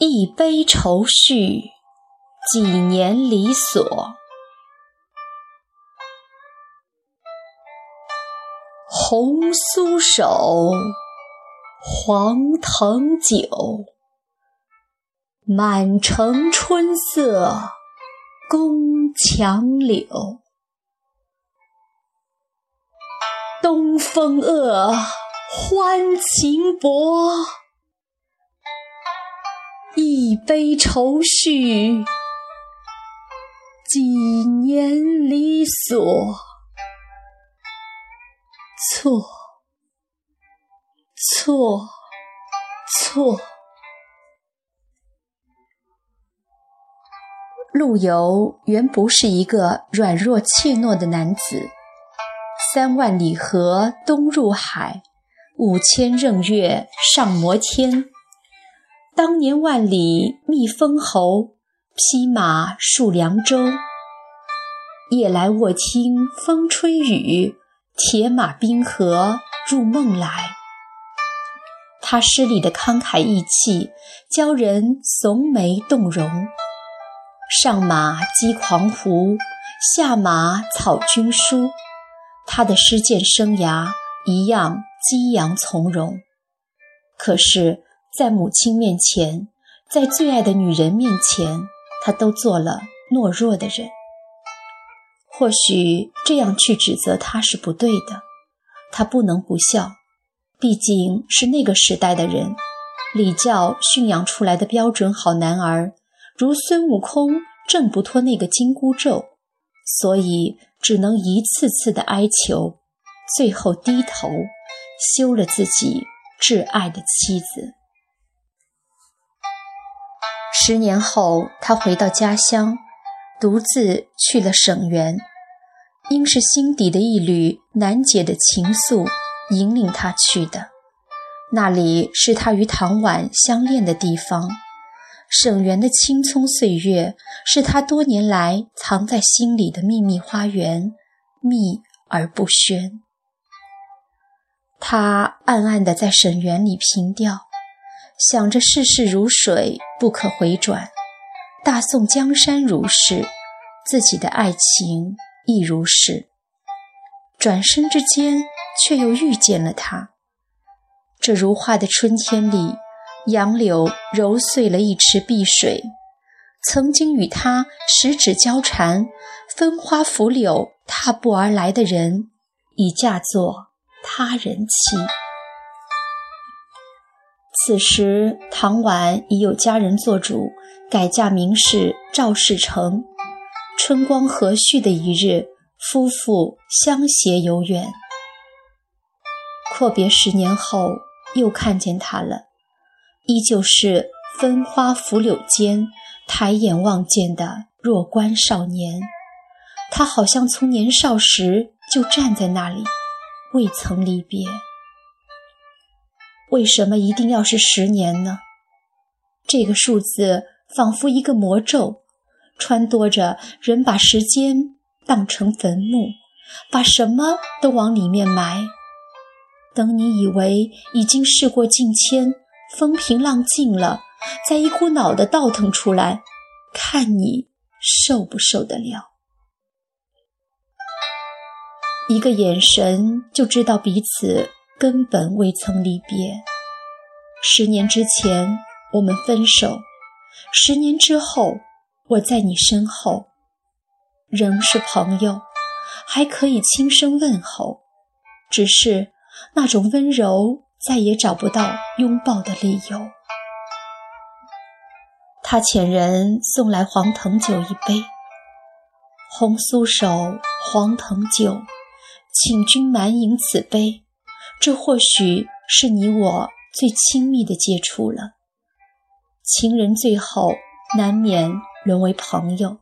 一杯愁绪，几年离索。红酥手，黄藤酒，满城春色宫墙柳。东风恶，欢情薄。一杯愁绪，几年离索。错，错，错。陆游原不是一个软弱怯懦的男子。三万里河东入海，五千仞岳上摩天。当年万里觅封侯，披马戍凉州。夜来卧听风吹雨，铁马冰河入梦来。他诗里的慷慨义气，教人耸眉动容。上马击狂胡，下马草军书。他的诗剑生涯一样激扬从容，可是，在母亲面前，在最爱的女人面前，他都做了懦弱的人。或许这样去指责他是不对的，他不能不笑，毕竟是那个时代的人，礼教驯养出来的标准好男儿，如孙悟空挣不脱那个紧箍咒，所以。只能一次次的哀求，最后低头休了自己挚爱的妻子。十年后，他回到家乡，独自去了省园。应是心底的一缕难解的情愫引领他去的。那里是他与唐婉相恋的地方。沈园的青葱岁月，是他多年来藏在心里的秘密花园，密而不宣。他暗暗地在沈园里凭吊，想着世事如水，不可回转；大宋江山如是，自己的爱情亦如是。转身之间，却又遇见了他。这如画的春天里。杨柳揉碎了一池碧水，曾经与他十指交缠、分花拂柳踏步而来的人，已嫁作他人妻。此时，唐婉已有家人做主，改嫁名士赵世成。春光和煦的一日，夫妇相携游园。阔别十年后，又看见他了。依旧是分花拂柳间，抬眼望见的弱冠少年。他好像从年少时就站在那里，未曾离别。为什么一定要是十年呢？这个数字仿佛一个魔咒，撺掇着人把时间当成坟墓，把什么都往里面埋。等你以为已经事过境迁。风平浪静了，再一股脑的倒腾出来，看你受不受得了。一个眼神就知道彼此根本未曾离别。十年之前我们分手，十年之后我在你身后，仍是朋友，还可以轻声问候，只是那种温柔。再也找不到拥抱的理由。他遣人送来黄藤酒一杯，红酥手，黄藤酒，请君满饮此杯。这或许是你我最亲密的接触了。情人最后难免沦为朋友。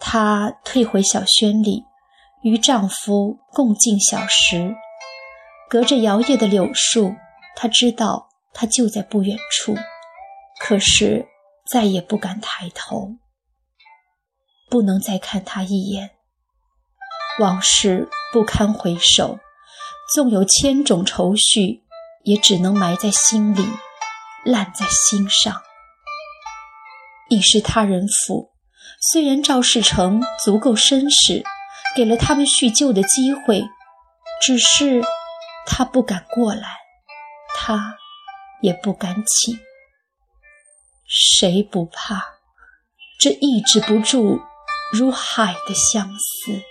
她退回小轩里，与丈夫共进小食。隔着摇曳的柳树，她知道他就在不远处，可是再也不敢抬头，不能再看他一眼。往事不堪回首，纵有千种愁绪，也只能埋在心里，烂在心上。已是他人府，虽然赵世成足够绅士，给了他们叙旧的机会，只是他不敢过来，他也不敢请。谁不怕这抑制不住如海的相思？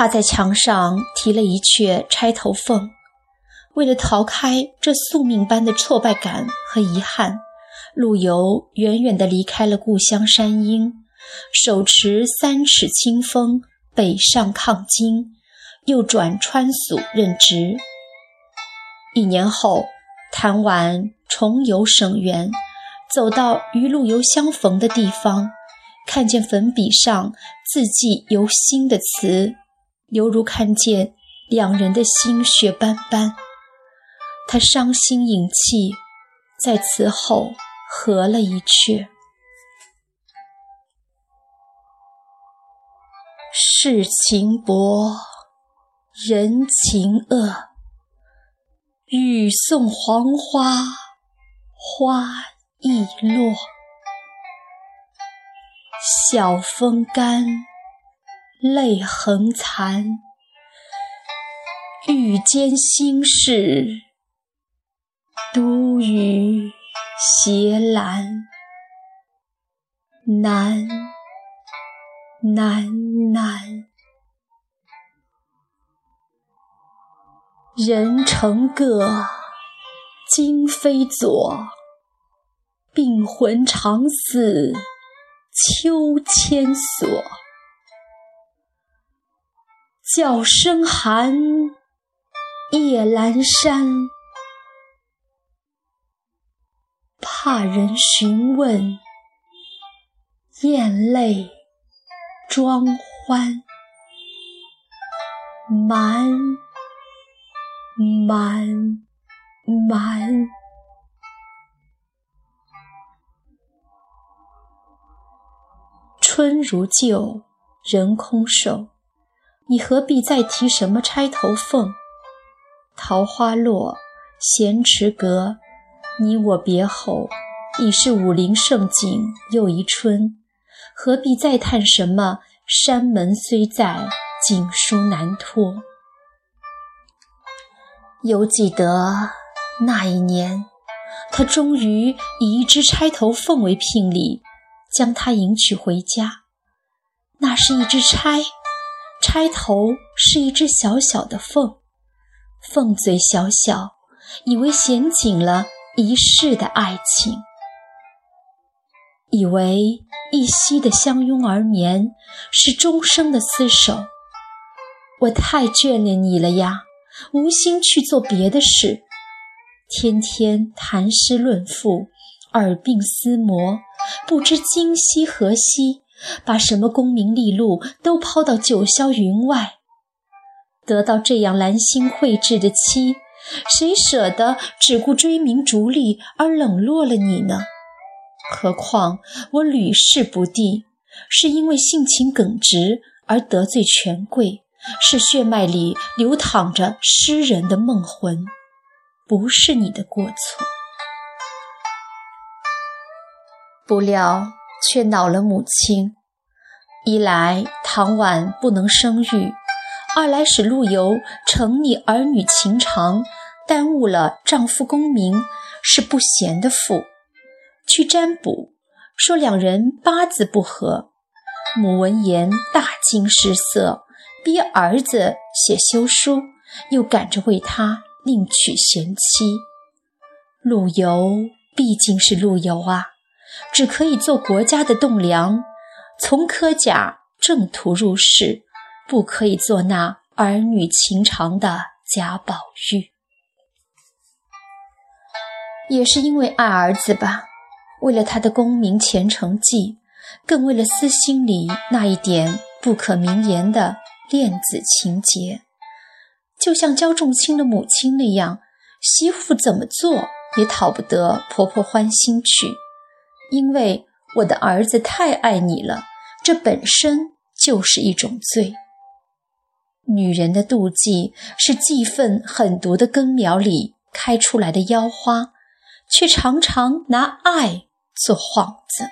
他在墙上题了一阙《钗头凤》。为了逃开这宿命般的挫败感和遗憾，陆游远远地离开了故乡山阴，手持三尺清风北上抗金，又转川蜀任职。一年后，谭婉重游省园，走到与陆游相逢的地方，看见粉笔上字迹犹新的词，犹如看见两人的心血斑斑。他伤心饮泣，在词后合了一阙：“世情薄，人情恶。雨送黄花，花易落。晓风干，泪痕残。欲笺心事。”独语斜阑，难难难。人成各，今非昨。病魂常似秋千索。角声寒，夜阑珊。怕人询问，咽泪装欢，满满满。春如旧，人空瘦，你何必再提什么钗头凤？桃花落，闲池阁。你我别后，已是武陵盛景又一春，何必再叹什么山门虽在，锦书难托？犹记得那一年，他终于以一只钗头凤为聘礼，将她迎娶回家。那是一只钗，钗头是一只小小的凤，凤嘴小小，以为衔紧了。一世的爱情，以为一夕的相拥而眠是终生的厮守。我太眷恋你了呀，无心去做别的事，天天谈诗论赋，耳鬓厮磨，不知今夕何夕，把什么功名利禄都抛到九霄云外，得到这样兰心蕙质的妻。谁舍得只顾追名逐利而冷落了你呢？何况我屡试不第，是因为性情耿直而得罪权贵，是血脉里流淌着诗人的梦魂，不是你的过错。不料却恼了母亲，一来唐婉不能生育。二来使陆游承溺儿女情长，耽误了丈夫功名，是不贤的妇。去占卜，说两人八字不合。母闻言大惊失色，逼儿子写休书，又赶着为他另娶贤妻。陆游毕竟是陆游啊，只可以做国家的栋梁，从科甲正途入仕。不可以做那儿女情长的贾宝玉，也是因为爱儿子吧，为了他的功名前程计，更为了私心里那一点不可名言的恋子情结，就像焦仲卿的母亲那样，媳妇怎么做也讨不得婆婆欢心去，因为我的儿子太爱你了，这本身就是一种罪。女人的妒忌是气愤狠毒的根苗里开出来的妖花，却常常拿爱做幌子。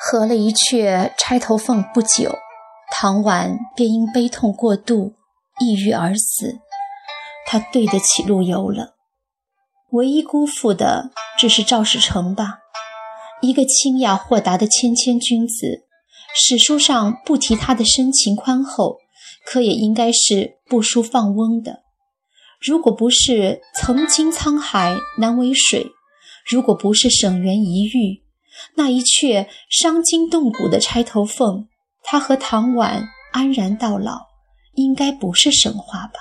合了一阙钗头凤不久，唐婉便因悲痛过度，抑郁而死。他对得起陆游了，唯一辜负的只是赵世成吧，一个清雅豁达的谦谦君子。史书上不提他的深情宽厚，可也应该是不输放翁的。如果不是曾经沧海难为水，如果不是沈园一遇，那一阙伤筋动骨的钗头凤，他和唐婉安然到老，应该不是神话吧？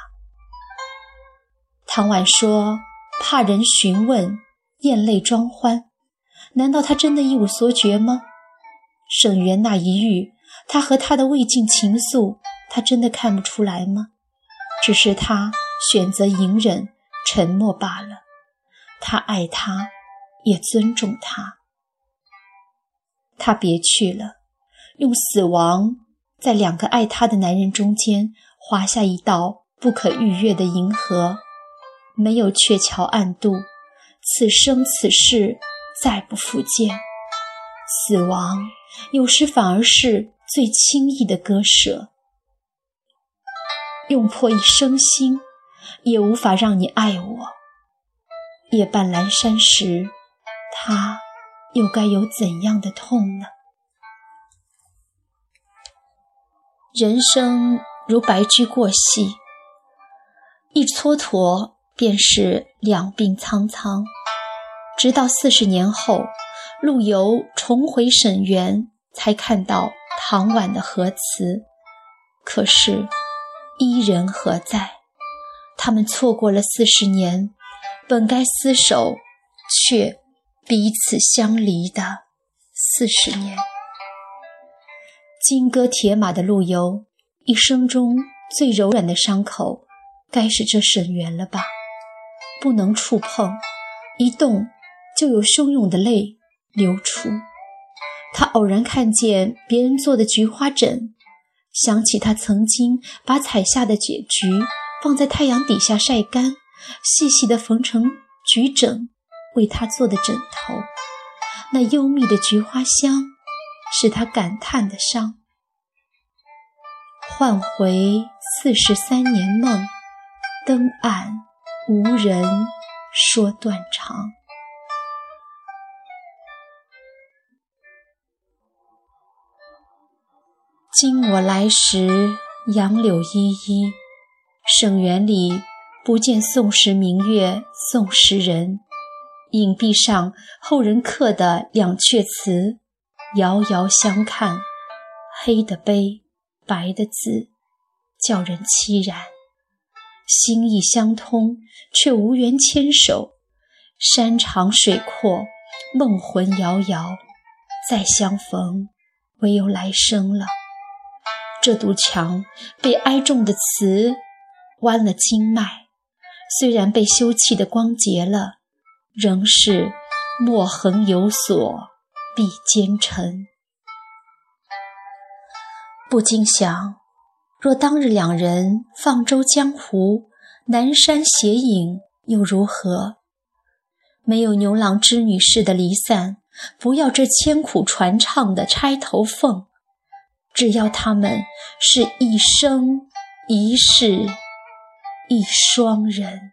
唐婉说怕人询问，咽泪装欢，难道他真的一无所觉吗？沈园那一遇，他和他的未尽情愫，他真的看不出来吗？只是他选择隐忍、沉默罢了。他爱他，也尊重他。他别去了，用死亡在两个爱他的男人中间划下一道不可逾越的银河，没有鹊桥暗渡，此生此世再不复见。死亡。有时反而是最轻易的割舍，用破一生心，也无法让你爱我。夜半阑珊时，他又该有怎样的痛呢？人生如白驹过隙，一蹉跎便是两鬓苍苍。直到四十年后。陆游重回沈园，才看到唐婉的和词。可是，伊人何在？他们错过了四十年，本该厮守，却彼此相离的四十年。金戈铁马的陆游，一生中最柔软的伤口，该是这沈园了吧？不能触碰，一动就有汹涌的泪。流出，他偶然看见别人做的菊花枕，想起他曾经把采下的解菊放在太阳底下晒干，细细的缝成菊枕，为他做的枕头。那幽密的菊花香，使他感叹的伤。唤回四十三年梦，灯暗无人说断肠。今我来时，杨柳依依。沈园里不见宋时明月，宋时人。影壁上后人刻的两阙词，遥遥相看，黑的碑，白的字，叫人凄然。心意相通，却无缘牵手。山长水阔，梦魂遥遥，再相逢，唯有来生了。这堵墙被哀重的词剜了经脉，虽然被休憩的光洁了，仍是墨痕有所必兼尘。不禁想，若当日两人放舟江湖，南山斜影又如何？没有牛郎织女式的离散，不要这千苦传唱的钗头凤。只要他们是一生一世一双人。